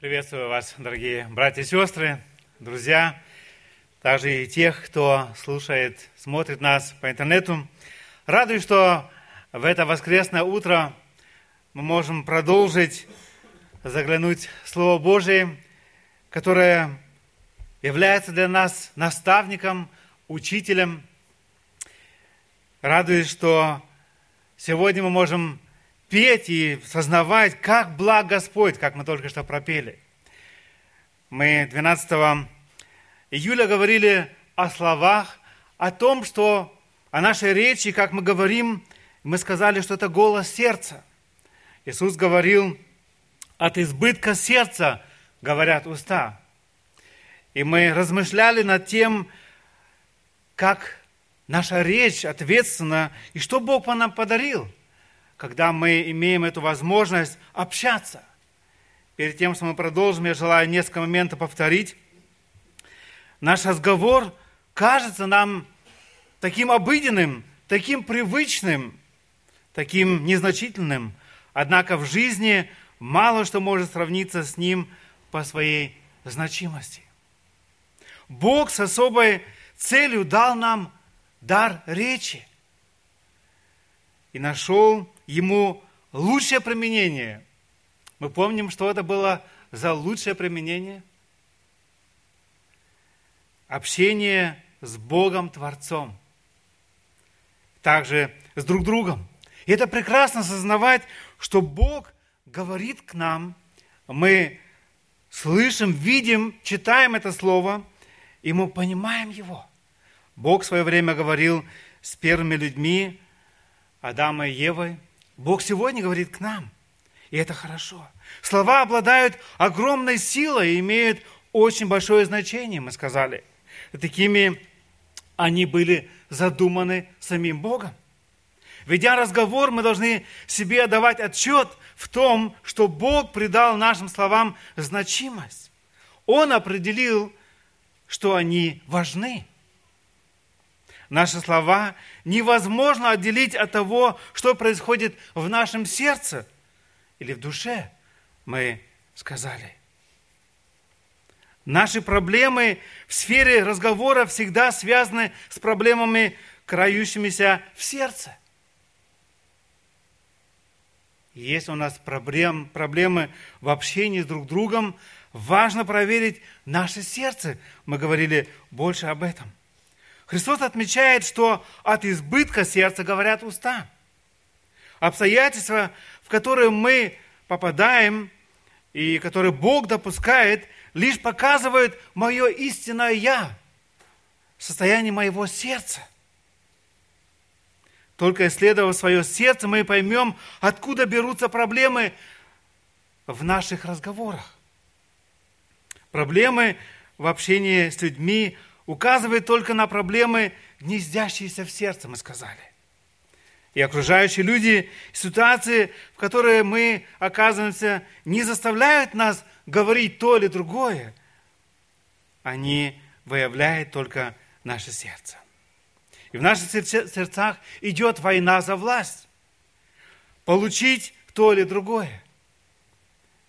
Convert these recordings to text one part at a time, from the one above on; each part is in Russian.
Приветствую вас, дорогие братья и сестры, друзья, также и тех, кто слушает, смотрит нас по интернету. Радуюсь, что в это воскресное утро мы можем продолжить заглянуть в Слово Божие, которое является для нас наставником, учителем. Радуюсь, что сегодня мы можем петь и сознавать, как благ Господь, как мы только что пропели. Мы 12 июля говорили о словах, о том, что о нашей речи, как мы говорим, мы сказали, что это голос сердца. Иисус говорил, от избытка сердца говорят уста. И мы размышляли над тем, как наша речь ответственна, и что Бог нам подарил – когда мы имеем эту возможность общаться. Перед тем, что мы продолжим, я желаю несколько моментов повторить. Наш разговор кажется нам таким обыденным, таким привычным, таким незначительным. Однако в жизни мало что может сравниться с ним по своей значимости. Бог с особой целью дал нам дар речи и нашел ему лучшее применение. Мы помним, что это было за лучшее применение? Общение с Богом Творцом. Также с друг другом. И это прекрасно осознавать, что Бог говорит к нам, мы слышим, видим, читаем это Слово, и мы понимаем его. Бог в свое время говорил с первыми людьми, Адама и Евой – Бог сегодня говорит к нам, и это хорошо. Слова обладают огромной силой и имеют очень большое значение, мы сказали. Такими они были задуманы самим Богом. Ведя разговор, мы должны себе отдавать отчет в том, что Бог придал нашим словам значимость. Он определил, что они важны. Наши слова невозможно отделить от того, что происходит в нашем сердце или в душе, мы сказали. Наши проблемы в сфере разговора всегда связаны с проблемами, крающимися в сердце. Если у нас проблем, проблемы в общении с друг другом, важно проверить наше сердце. Мы говорили больше об этом. Христос отмечает, что от избытка сердца говорят уста. Обстоятельства, в которые мы попадаем и которые Бог допускает, лишь показывают мое истинное «я», состояние моего сердца. Только исследуя свое сердце, мы поймем, откуда берутся проблемы в наших разговорах. Проблемы в общении с людьми указывает только на проблемы, гнездящиеся в сердце, мы сказали. И окружающие люди, ситуации, в которые мы оказываемся, не заставляют нас говорить то или другое. Они выявляют только наше сердце. И в наших сердцах идет война за власть. Получить то или другое.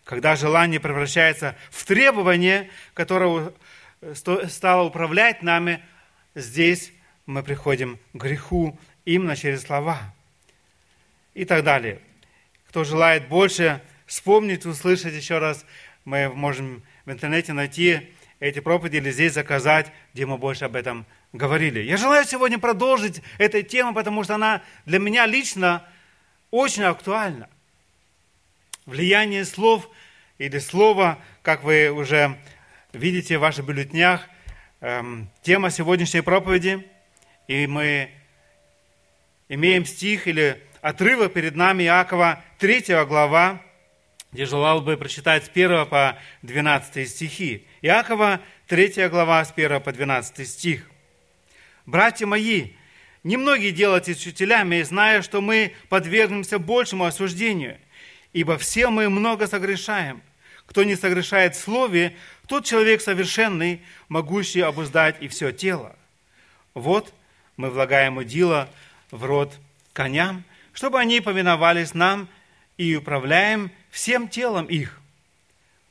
Когда желание превращается в требование, которое стала управлять нами, здесь мы приходим к греху именно через слова. И так далее. Кто желает больше вспомнить, услышать еще раз, мы можем в интернете найти эти проповеди или здесь заказать, где мы больше об этом говорили. Я желаю сегодня продолжить эту тему, потому что она для меня лично очень актуальна. Влияние слов или слова, как вы уже видите в ваших бюллетнях эм, тема сегодняшней проповеди, и мы имеем стих или отрывок перед нами Иакова, 3 глава, где желал бы прочитать с 1 по 12 стихи. Иакова, 3 глава, с 1 по 12 стих. «Братья мои, немногие делайтесь учителями, зная, что мы подвергнемся большему осуждению, ибо все мы много согрешаем. Кто не согрешает в слове, тот человек совершенный, могущий обуздать и все тело. Вот мы влагаем удила в рот коням, чтобы они повиновались нам и управляем всем телом их.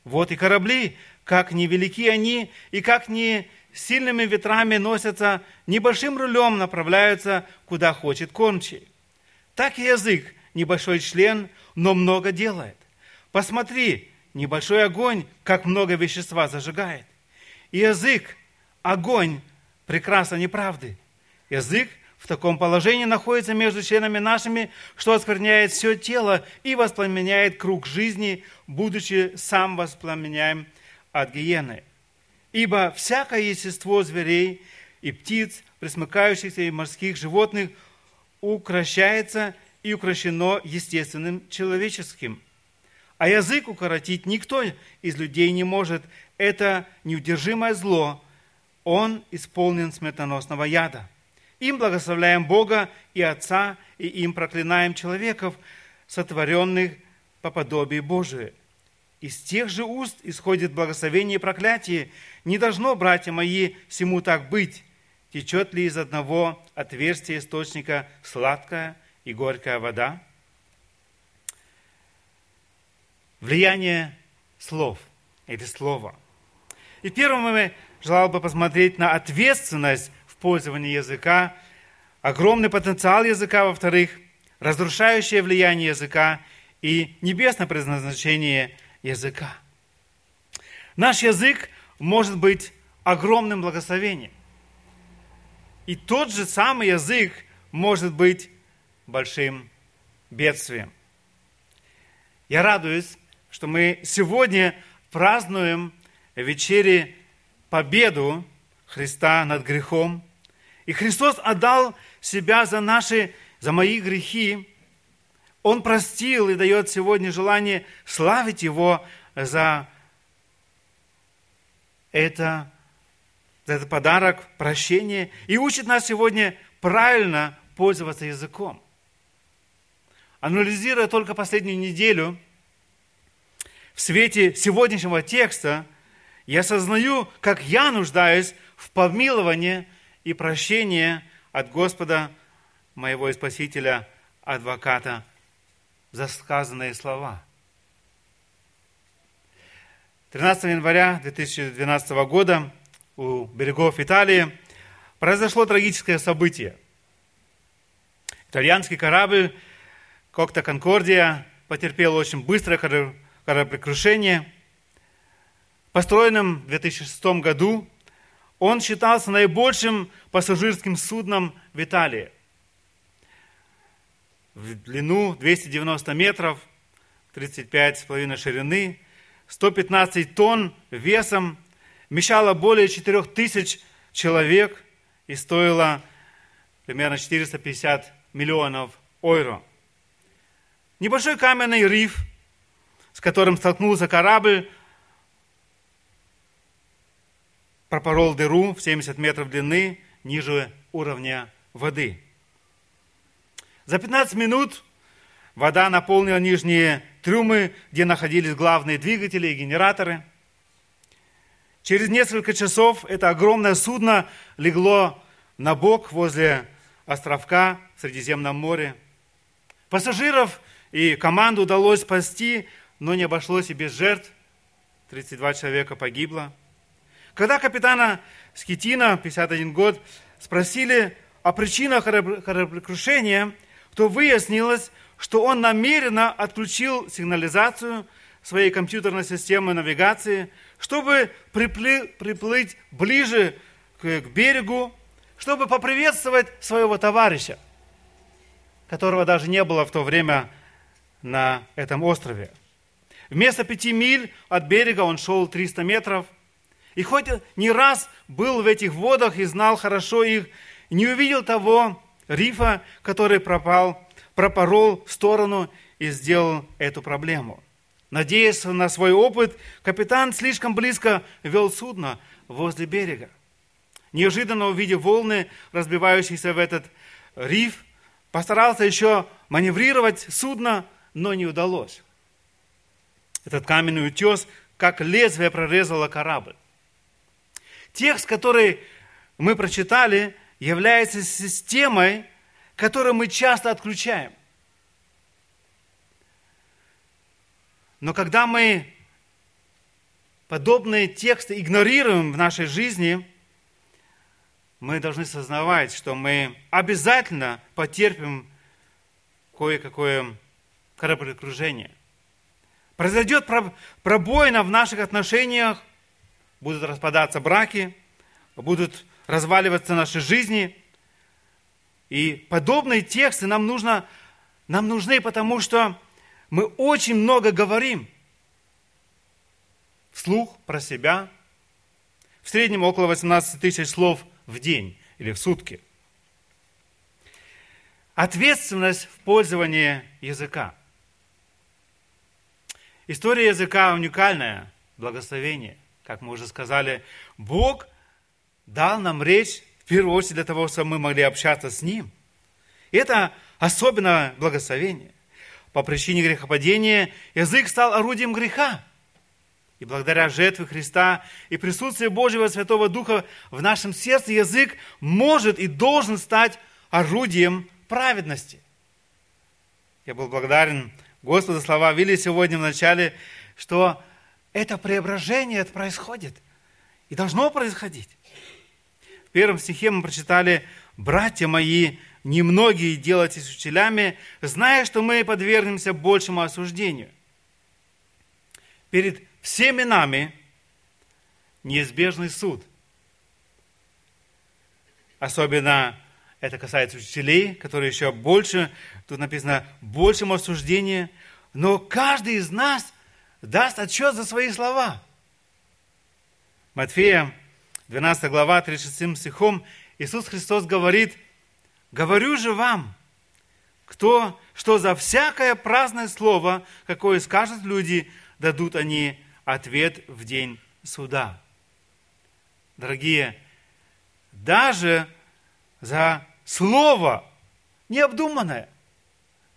Вот и корабли, как невелики они, и как не сильными ветрами носятся, небольшим рулем направляются, куда хочет кормчий. Так и язык, небольшой член, но много делает. Посмотри, небольшой огонь, как много вещества зажигает. И язык, огонь, прекрасно неправды. Язык в таком положении находится между членами нашими, что оскверняет все тело и воспламеняет круг жизни, будучи сам воспламеняем от гиены. Ибо всякое естество зверей и птиц, присмыкающихся и морских животных, укращается и укращено естественным человеческим. А язык укоротить никто из людей не может. Это неудержимое зло. Он исполнен смертоносного яда. Им благословляем Бога и Отца, и им проклинаем человеков, сотворенных по подобию Божию. Из тех же уст исходит благословение и проклятие. Не должно, братья мои, всему так быть. Течет ли из одного отверстия источника сладкая и горькая вода? Влияние слов или слова. И первым мы желал бы посмотреть на ответственность пользования языка, огромный потенциал языка, во-вторых, разрушающее влияние языка и небесное предназначение языка. Наш язык может быть огромным благословением. И тот же самый язык может быть большим бедствием. Я радуюсь, что мы сегодня празднуем вечере победу Христа над грехом – и Христос отдал себя за наши, за мои грехи. Он простил и дает сегодня желание славить Его за это, за этот подарок прощения и учит нас сегодня правильно пользоваться языком. Анализируя только последнюю неделю, в свете сегодняшнего текста, я осознаю, как я нуждаюсь в помиловании и прощение от Господа, моего и Спасителя, адвоката, за сказанные слова. 13 января 2012 года у берегов Италии произошло трагическое событие. Итальянский корабль Кокта Конкордия потерпел очень быстрое кораблекрушение. Построенным в 2006 году он считался наибольшим пассажирским судном в Италии. В длину 290 метров, 35,5 ширины, 115 тонн весом, вмещало более 4000 человек и стоило примерно 450 миллионов евро. Небольшой каменный риф, с которым столкнулся корабль, пропорол дыру в 70 метров длины ниже уровня воды. За 15 минут вода наполнила нижние трюмы, где находились главные двигатели и генераторы. Через несколько часов это огромное судно легло на бок возле островка в Средиземном море. Пассажиров и команду удалось спасти, но не обошлось и без жертв. 32 человека погибло. Когда капитана Скитина, 51 год, спросили о причинах кораблекрушения, то выяснилось, что он намеренно отключил сигнализацию своей компьютерной системы навигации, чтобы приплыть, приплыть ближе к, к берегу, чтобы поприветствовать своего товарища, которого даже не было в то время на этом острове. Вместо пяти миль от берега он шел 300 метров – и хоть не раз был в этих водах и знал хорошо их, не увидел того рифа, который пропал, пропорол в сторону и сделал эту проблему. Надеясь на свой опыт, капитан слишком близко вел судно возле берега. Неожиданно увидев волны, разбивающиеся в этот риф, постарался еще маневрировать судно, но не удалось. Этот каменный утес, как лезвие, прорезало корабль. Текст, который мы прочитали, является системой, которую мы часто отключаем. Но когда мы подобные тексты игнорируем в нашей жизни, мы должны сознавать, что мы обязательно потерпим кое-какое кораблекружение. Произойдет пробоина в наших отношениях, будут распадаться браки, будут разваливаться наши жизни. И подобные тексты нам, нужно, нам нужны, потому что мы очень много говорим вслух про себя. В среднем около 18 тысяч слов в день или в сутки. Ответственность в пользовании языка. История языка уникальная, благословение. Как мы уже сказали, Бог дал нам речь в первую очередь для того, чтобы мы могли общаться с Ним. И это особенное благословение. По причине грехопадения язык стал орудием греха. И благодаря жертве Христа и присутствию Божьего Святого Духа в нашем сердце язык может и должен стать орудием праведности. Я был благодарен Господу слова Вилли сегодня в начале, что это преображение это происходит и должно происходить. В первом стихе мы прочитали «Братья мои, немногие делайтесь учителями, зная, что мы подвергнемся большему осуждению». Перед всеми нами неизбежный суд. Особенно это касается учителей, которые еще больше, тут написано, большему осуждению. Но каждый из нас даст отчет за свои слова. Матфея, 12 глава, 36 стихом, Иисус Христос говорит, «Говорю же вам, кто, что за всякое праздное слово, какое скажут люди, дадут они ответ в день суда. Дорогие, даже за слово необдуманное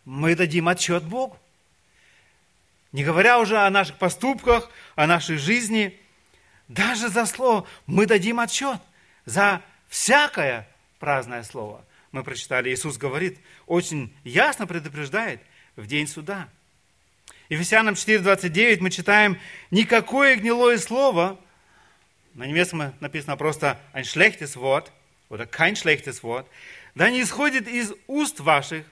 мы дадим отчет Богу. Не говоря уже о наших поступках, о нашей жизни, даже за слово мы дадим отчет. За всякое праздное слово. Мы прочитали, Иисус говорит, очень ясно предупреждает в день суда – Ефесянам 4.29 мы читаем, никакое гнилое слово, на немецком написано просто ein schlechtes Wort, oder kein schlechtes Wort, да не исходит из уст ваших,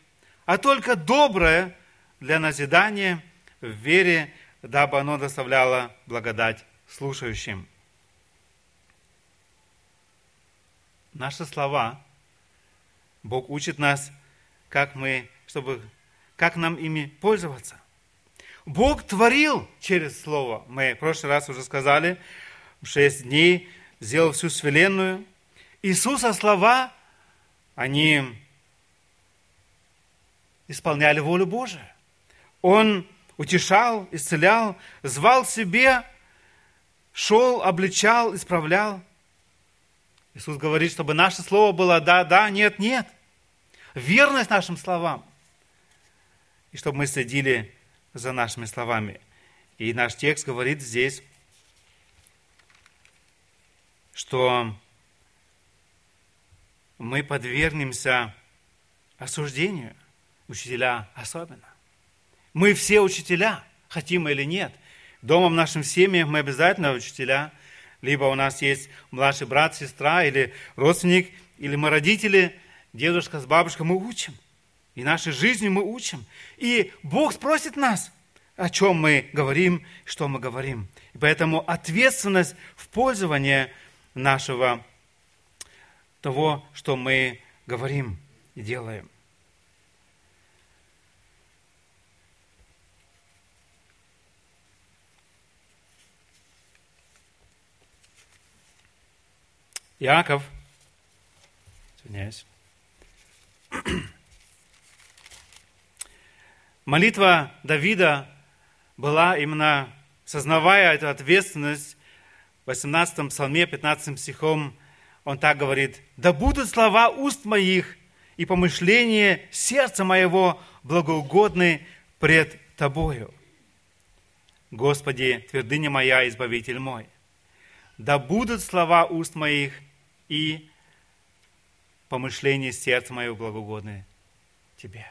а только доброе для назидания в вере, дабы оно доставляло благодать слушающим. Наши слова, Бог учит нас, как мы, чтобы, как нам ими пользоваться. Бог творил через Слово. Мы в прошлый раз уже сказали, в шесть дней сделал всю Вселенную. Иисуса слова, они исполняли волю Божию. Он утешал, исцелял, звал себе, шел, обличал, исправлял. Иисус говорит, чтобы наше слово было да, да, нет, нет. Верность нашим словам. И чтобы мы следили за нашими словами. И наш текст говорит здесь, что мы подвергнемся осуждению, учителя особенно. Мы все учителя, хотим или нет. Дома в нашем семье мы обязательно учителя. Либо у нас есть младший брат, сестра или родственник, или мы родители, дедушка с бабушкой, мы учим. И нашей жизнью мы учим. И Бог спросит нас, о чем мы говорим, что мы говорим. И поэтому ответственность в пользовании нашего того, что мы говорим и делаем. Яков, извиняюсь, Молитва Давида была именно, сознавая эту ответственность, в 18 псалме, 15 стихом, он так говорит, «Да будут слова уст моих и помышления сердца моего благоугодны пред Тобою. Господи, твердыня моя, Избавитель мой, да будут слова уст моих и помышления сердца моего благоугодны Тебе».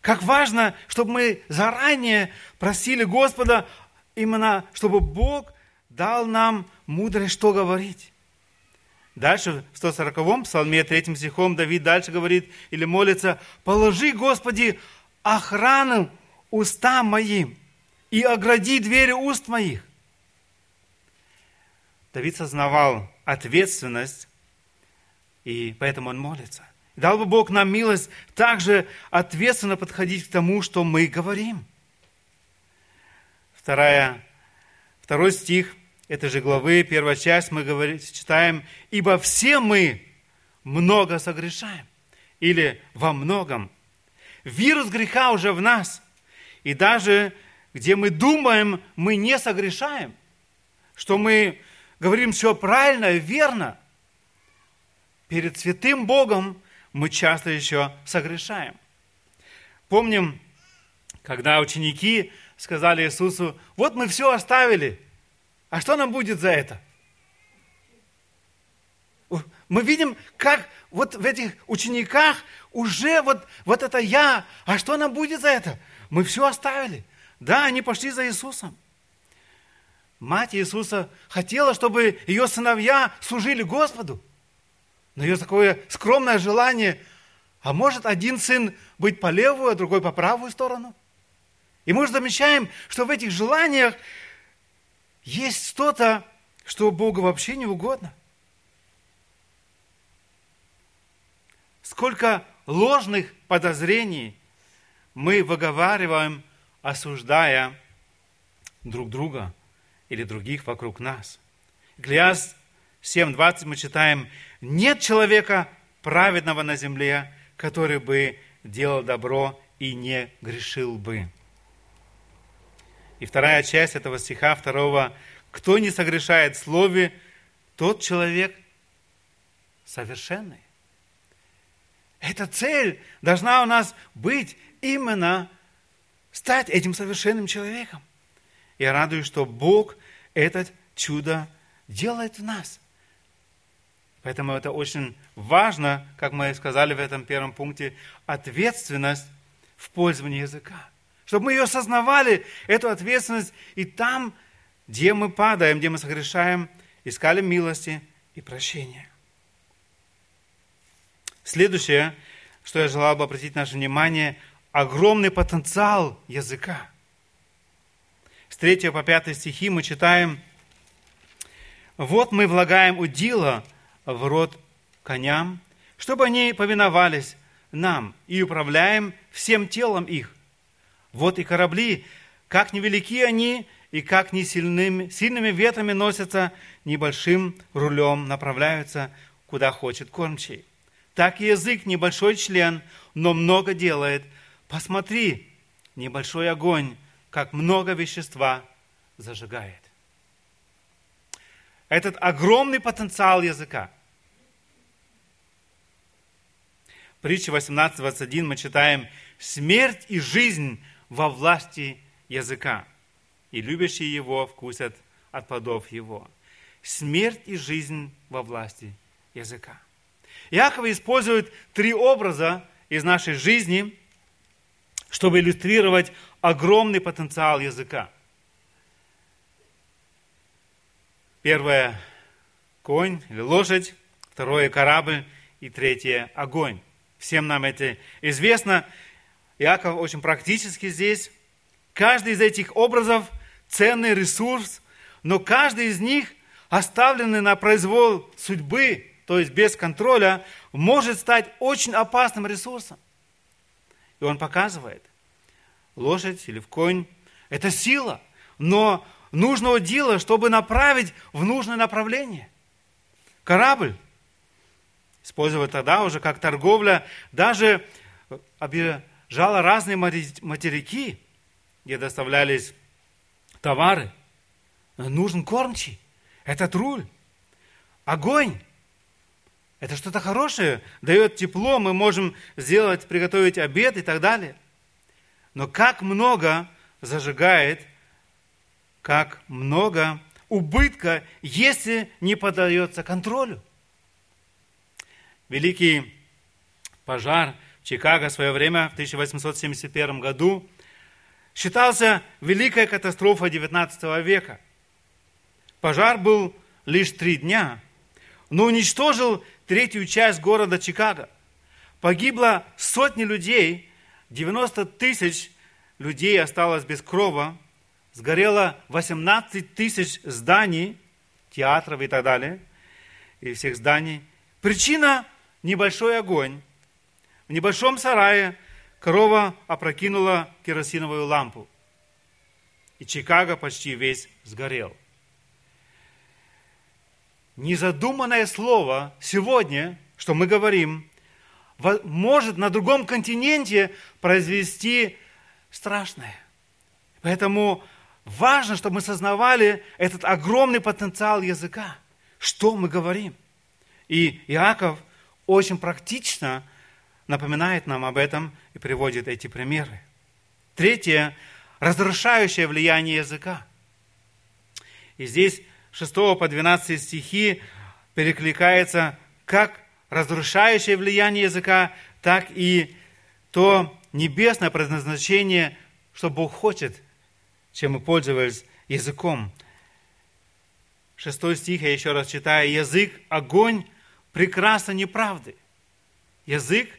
Как важно, чтобы мы заранее просили Господа, именно чтобы Бог дал нам мудрость, что говорить. Дальше в 140-м псалме, 3 стихом, Давид дальше говорит или молится, «Положи, Господи, охрану устам моим и огради двери уст моих». Давид сознавал ответственность, и поэтому он молится. Дал бы Бог нам милость также ответственно подходить к тому, что мы говорим. Вторая, второй стих этой же главы, первая часть, мы говорим, читаем, «Ибо все мы много согрешаем» или «во многом». Вирус греха уже в нас. И даже где мы думаем, мы не согрешаем, что мы говорим все правильно и верно, перед святым Богом мы часто еще согрешаем. Помним, когда ученики сказали Иисусу, вот мы все оставили, а что нам будет за это? Мы видим, как вот в этих учениках уже вот, вот это я, а что нам будет за это? Мы все оставили. Да, они пошли за Иисусом. Мать Иисуса хотела, чтобы ее сыновья служили Господу. Но ее такое скромное желание, а может один сын быть по левую, а другой по правую сторону? И мы замечаем, что в этих желаниях есть что-то, что Богу вообще не угодно. Сколько ложных подозрений мы выговариваем, осуждая друг друга – или других вокруг нас. Глиас 7.20 мы читаем, «Нет человека праведного на земле, который бы делал добро и не грешил бы». И вторая часть этого стиха, второго, «Кто не согрешает в слове, тот человек совершенный». Эта цель должна у нас быть именно стать этим совершенным человеком. Я радуюсь, что Бог это чудо делает в нас. Поэтому это очень важно, как мы сказали в этом первом пункте, ответственность в пользовании языка. Чтобы мы ее осознавали, эту ответственность, и там, где мы падаем, где мы согрешаем, искали милости и прощения. Следующее, что я желал бы обратить наше внимание, огромный потенциал языка с 3 по 5 стихи мы читаем, «Вот мы влагаем удила в рот коням, чтобы они повиновались нам, и управляем всем телом их. Вот и корабли, как невелики они, и как не сильными, сильными ветрами носятся, небольшим рулем направляются, куда хочет кормчий. Так и язык небольшой член, но много делает. Посмотри, небольшой огонь, как много вещества зажигает. Этот огромный потенциал языка. Притча 18.21 мы читаем «Смерть и жизнь во власти языка, и любящие его вкусят от плодов его». Смерть и жизнь во власти языка. Иаков использует три образа из нашей жизни, чтобы иллюстрировать огромный потенциал языка. Первое – конь или лошадь, второе – корабль и третье – огонь. Всем нам это известно. Иаков очень практически здесь. Каждый из этих образов – ценный ресурс, но каждый из них, оставленный на произвол судьбы, то есть без контроля, может стать очень опасным ресурсом. И он показывает, лошадь или в конь. Это сила, но нужного дела, чтобы направить в нужное направление. Корабль использовать тогда уже как торговля, даже объезжала разные материки, где доставлялись товары. Нужен кормчий. Этот руль. Огонь. Это что-то хорошее, дает тепло, мы можем сделать, приготовить обед и так далее. Но как много зажигает, как много убытка, если не поддается контролю. Великий пожар Чикаго в свое время, в 1871 году, считался великой катастрофой XIX века. Пожар был лишь три дня, но уничтожил третью часть города Чикаго. Погибло сотни людей, 90 тысяч людей осталось без крова, сгорело 18 тысяч зданий, театров и так далее, и всех зданий. Причина – небольшой огонь. В небольшом сарае корова опрокинула керосиновую лампу, и Чикаго почти весь сгорел. Незадуманное слово сегодня, что мы говорим, может на другом континенте произвести страшное. Поэтому важно, чтобы мы сознавали этот огромный потенциал языка, что мы говорим. И Иаков очень практично напоминает нам об этом и приводит эти примеры. Третье – разрушающее влияние языка. И здесь 6 по 12 стихи перекликается как разрушающее влияние языка, так и то небесное предназначение, что Бог хочет, чем мы пользовались языком. Шестой стих, я еще раз читаю. Язык – огонь прекрасно неправды. Язык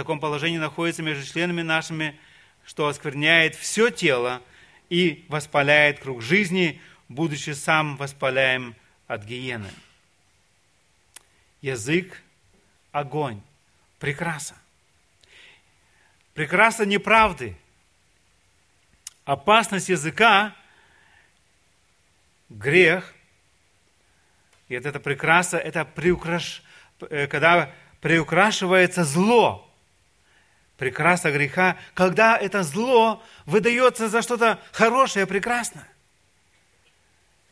таком положении находится между членами нашими, что оскверняет все тело и воспаляет круг жизни, будучи сам воспаляем от гиены. Язык – огонь, прекрасно. Прекрасно неправды. Опасность языка – грех. И это, это прекрасно, это приукраш... Э, когда приукрашивается зло. Прекрасно греха, когда это зло выдается за что-то хорошее, прекрасное.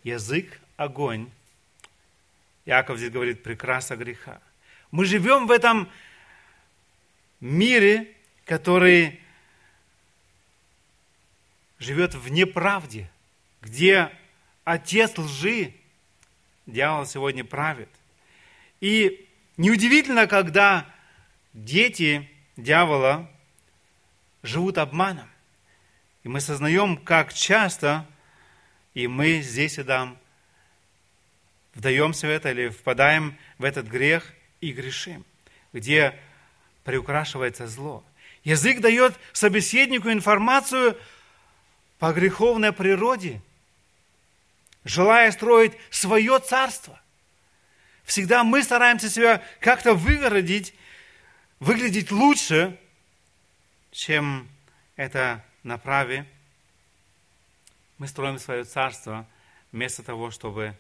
Язык – огонь. Яков здесь говорит, прекрасно греха. Мы живем в этом мире, который живет в неправде, где отец лжи, дьявол сегодня правит. И неудивительно, когда дети дьявола живут обманом. И мы сознаем, как часто и мы здесь и там вдаемся в это или впадаем в этот грех и грешим, где приукрашивается зло. Язык дает собеседнику информацию по греховной природе, желая строить свое царство. Всегда мы стараемся себя как-то выгородить, выглядеть лучше, чем это на праве мы строим свое царство вместо того, чтобы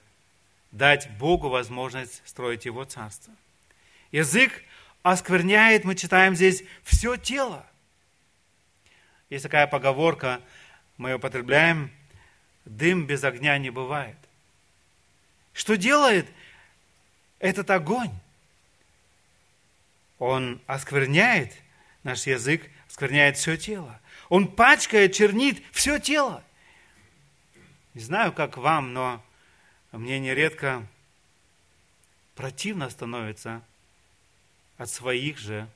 дать Богу возможность строить Его царство. Язык оскверняет, мы читаем здесь, все тело. Есть такая поговорка, мы ее употребляем, дым без огня не бывает. Что делает этот огонь? Он оскверняет наш язык, оскверняет все тело. Он пачкает, чернит все тело. Не знаю, как вам, но мне нередко противно становится от своих же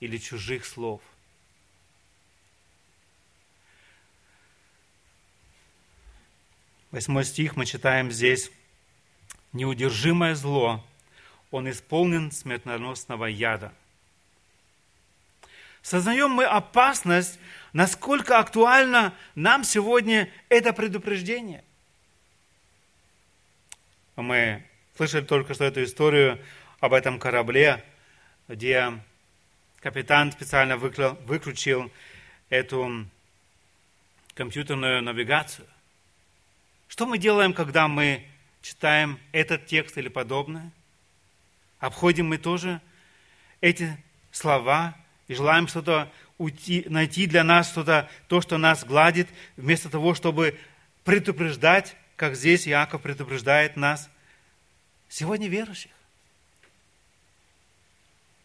или чужих слов. Восьмой стих мы читаем здесь. «Неудержимое зло, он исполнен смертоносного яда». Сознаем мы опасность насколько актуально нам сегодня это предупреждение. Мы слышали только что эту историю об этом корабле, где капитан специально выключил эту компьютерную навигацию. Что мы делаем, когда мы читаем этот текст или подобное? Обходим мы тоже эти слова и желаем что-то уйти, найти для нас что-то, то, что нас гладит, вместо того, чтобы предупреждать, как здесь Иаков предупреждает нас, сегодня верующих,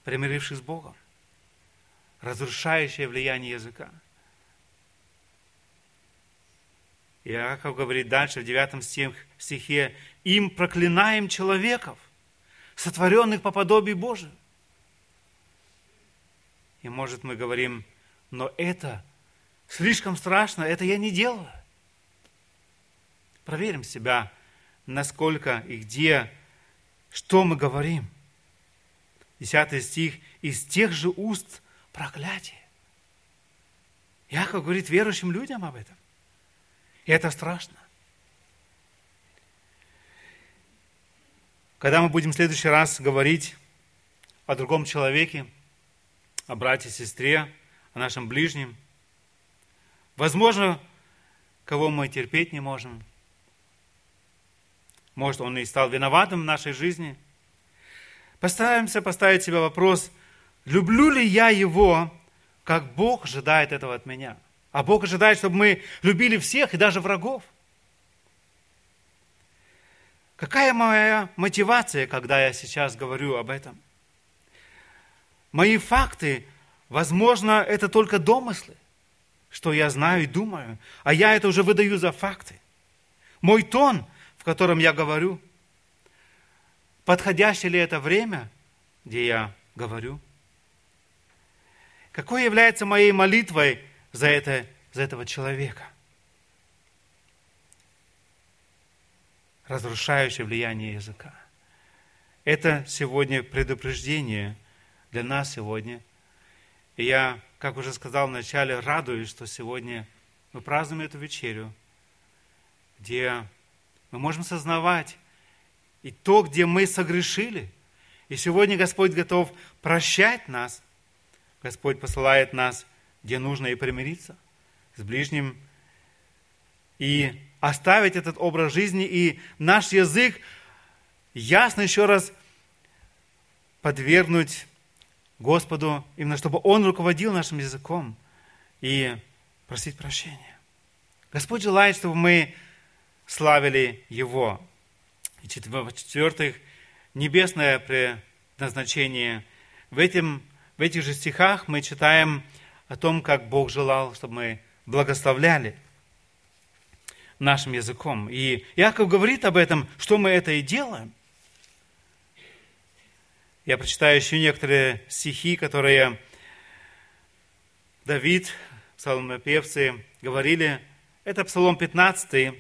примиривших с Богом, разрушающее влияние языка. Иаков говорит дальше в 9 стихе, «Им проклинаем человеков, сотворенных по подобию Божию, и может мы говорим, но это слишком страшно, это я не делаю. проверим себя, насколько и где, что мы говорим. Десятый стих. Из тех же уст проклятие. Яков говорит верующим людям об этом. И это страшно. Когда мы будем в следующий раз говорить о другом человеке, о брате, сестре, о нашем ближнем, возможно, кого мы терпеть не можем, может, он и стал виноватым в нашей жизни, постараемся поставить себе вопрос, люблю ли я его, как Бог ожидает этого от меня. А Бог ожидает, чтобы мы любили всех и даже врагов. Какая моя мотивация, когда я сейчас говорю об этом? Мои факты, возможно, это только домыслы, что я знаю и думаю, а я это уже выдаю за факты. Мой тон, в котором я говорю, подходящее ли это время, где я говорю? Какой является моей молитвой за, это, за этого человека? Разрушающее влияние языка. Это сегодня предупреждение для нас сегодня. И я, как уже сказал вначале, радуюсь, что сегодня мы празднуем эту вечерю, где мы можем сознавать и то, где мы согрешили. И сегодня Господь готов прощать нас. Господь посылает нас, где нужно и примириться с ближним. И оставить этот образ жизни и наш язык ясно еще раз подвергнуть Господу, именно чтобы Он руководил нашим языком и просить прощения. Господь желает, чтобы мы славили Его. И в-четвертых, небесное предназначение. В, этом, в этих же стихах мы читаем о том, как Бог желал, чтобы мы благословляли – нашим языком. И Яков говорит об этом, что мы это и делаем. Я прочитаю еще некоторые стихи, которые Давид, псалмопевцы, говорили. Это Псалом 15,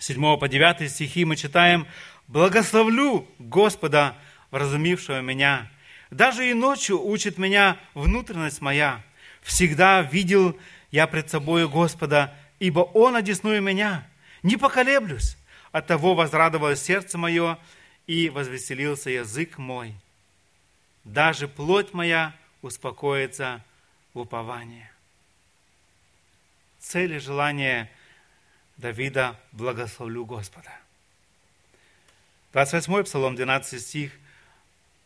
7 по 9 стихи мы читаем «Благословлю Господа, вразумившего меня. Даже и ночью учит меня внутренность моя. Всегда видел я пред собою Господа, ибо Он одесную меня. Не поколеблюсь. От того возрадовалось сердце мое, и возвеселился язык мой. Даже плоть моя успокоится в уповании. Цель и желание Давида благословлю Господа. 28 Псалом, 12 стих.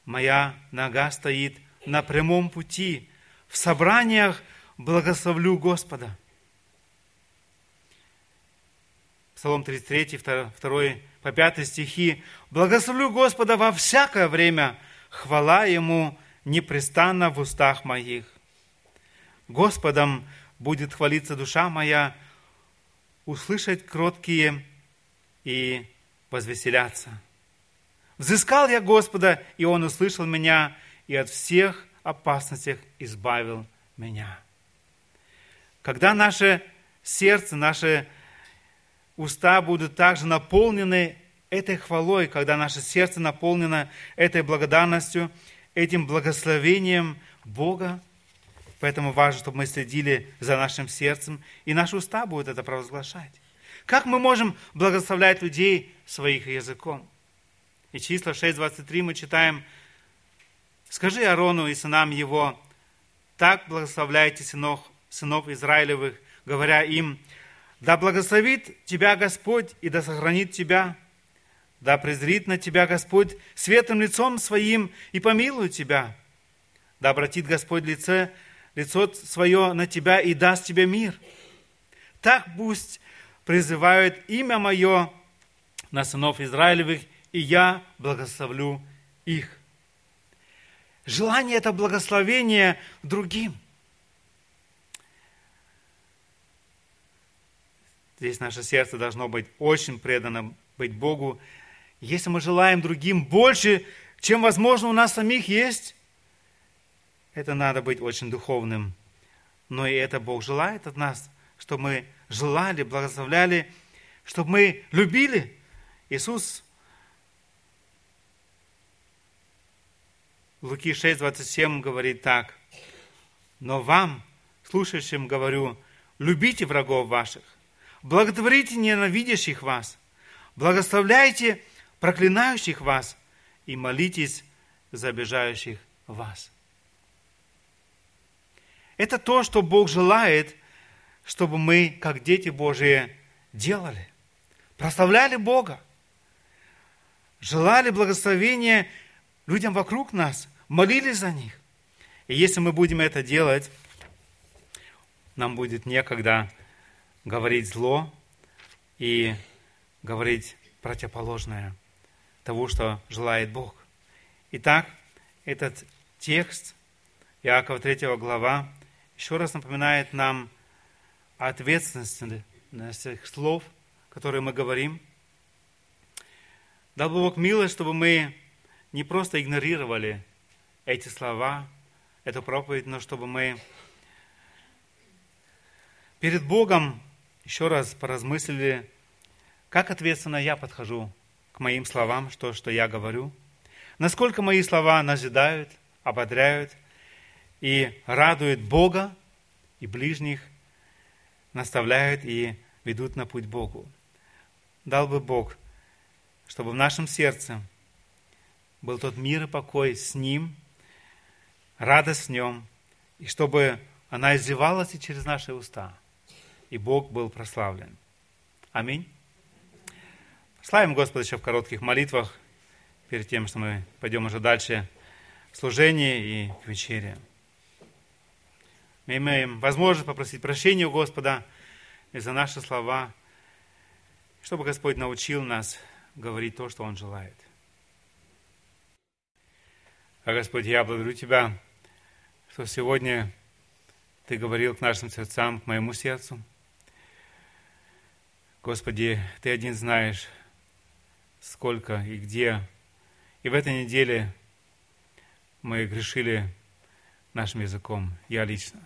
«Моя нога стоит на прямом пути, в собраниях благословлю Господа». Псалом 33, 2, по 5 стихи. «Благословлю Господа во всякое время, хвала Ему непрестанно в устах моих. Господом будет хвалиться душа моя, услышать кроткие и возвеселяться. Взыскал я Господа, и Он услышал меня, и от всех опасностей избавил меня. Когда наше сердце, наше уста будут также наполнены этой хвалой, когда наше сердце наполнено этой благодарностью, этим благословением Бога. Поэтому важно, чтобы мы следили за нашим сердцем, и наши уста будут это провозглашать. Как мы можем благословлять людей своих языком? И числа 6.23 мы читаем, «Скажи Арону и сынам его, так благословляйте сынов, сынов Израилевых, говоря им, да благословит тебя Господь и да сохранит тебя. Да презрит на тебя Господь светлым лицом своим и помилует тебя. Да обратит Господь лице, лицо свое на тебя и даст тебе мир. Так пусть призывают имя мое на сынов Израилевых, и я благословлю их. Желание – это благословение другим. Здесь наше сердце должно быть очень предано быть Богу. Если мы желаем другим больше, чем, возможно, у нас самих есть, это надо быть очень духовным. Но и это Бог желает от нас, чтобы мы желали, благословляли чтобы мы любили. Иисус Луки 6, 27 говорит так. Но вам, слушающим, говорю, любите врагов ваших, благотворите ненавидящих вас, благословляйте проклинающих вас и молитесь за обижающих вас. Это то, что Бог желает, чтобы мы, как дети Божии, делали. Прославляли Бога. Желали благословения людям вокруг нас. Молились за них. И если мы будем это делать, нам будет некогда говорить зло и говорить противоположное того, что желает Бог. Итак, этот текст Иакова 3 глава еще раз напоминает нам о ответственности тех слов, которые мы говорим. Дал бы Бог милость, чтобы мы не просто игнорировали эти слова, эту проповедь, но чтобы мы перед Богом еще раз поразмыслили, как ответственно я подхожу к моим словам, что, что я говорю, насколько мои слова назидают, ободряют и радуют Бога и ближних, наставляют и ведут на путь Богу. Дал бы Бог, чтобы в нашем сердце был тот мир и покой с Ним, радость в Нем, и чтобы она изливалась и через наши уста, и Бог был прославлен. Аминь. Славим Господа еще в коротких молитвах, перед тем, что мы пойдем уже дальше в служение и к вечере. Мы имеем возможность попросить прощения у Господа за наши слова, чтобы Господь научил нас говорить то, что Он желает. А Господь, я благодарю Тебя, что сегодня Ты говорил к нашим сердцам, к моему сердцу. Господи, Ты один знаешь, сколько и где. И в этой неделе мы грешили нашим языком, я лично.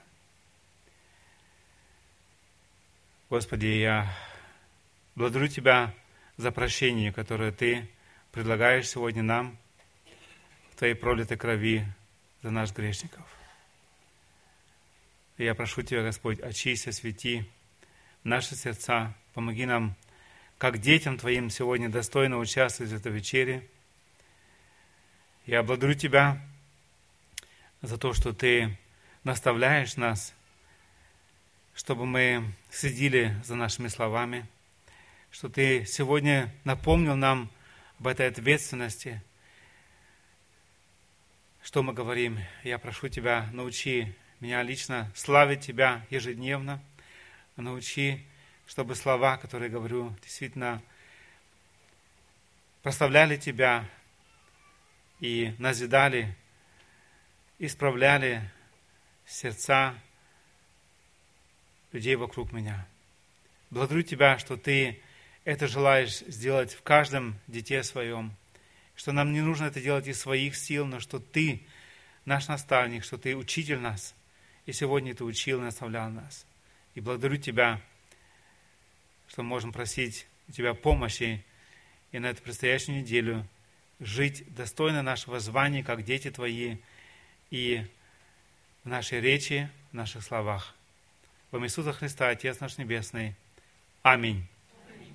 Господи, я благодарю Тебя за прощение, которое Ты предлагаешь сегодня нам в Твоей пролитой крови за нас грешников. И я прошу Тебя, Господь, очисти, освети наши сердца, помоги нам как детям Твоим сегодня достойно участвовать в этой вечере. Я благодарю Тебя за то, что Ты наставляешь нас, чтобы мы следили за нашими словами, что Ты сегодня напомнил нам об этой ответственности, что мы говорим. Я прошу Тебя, научи меня лично славить Тебя ежедневно, научи чтобы слова, которые говорю, действительно прославляли Тебя и назидали, исправляли сердца людей вокруг меня. Благодарю Тебя, что Ты это желаешь сделать в каждом дите своем, что нам не нужно это делать из своих сил, но что Ты наш наставник, что Ты учитель нас, и сегодня Ты учил и наставлял нас. И благодарю Тебя, что мы можем просить у Тебя помощи и на эту предстоящую неделю жить достойно нашего звания, как дети Твои, и в нашей речи, в наших словах. Во Иисуса Христа, Отец наш Небесный. Аминь.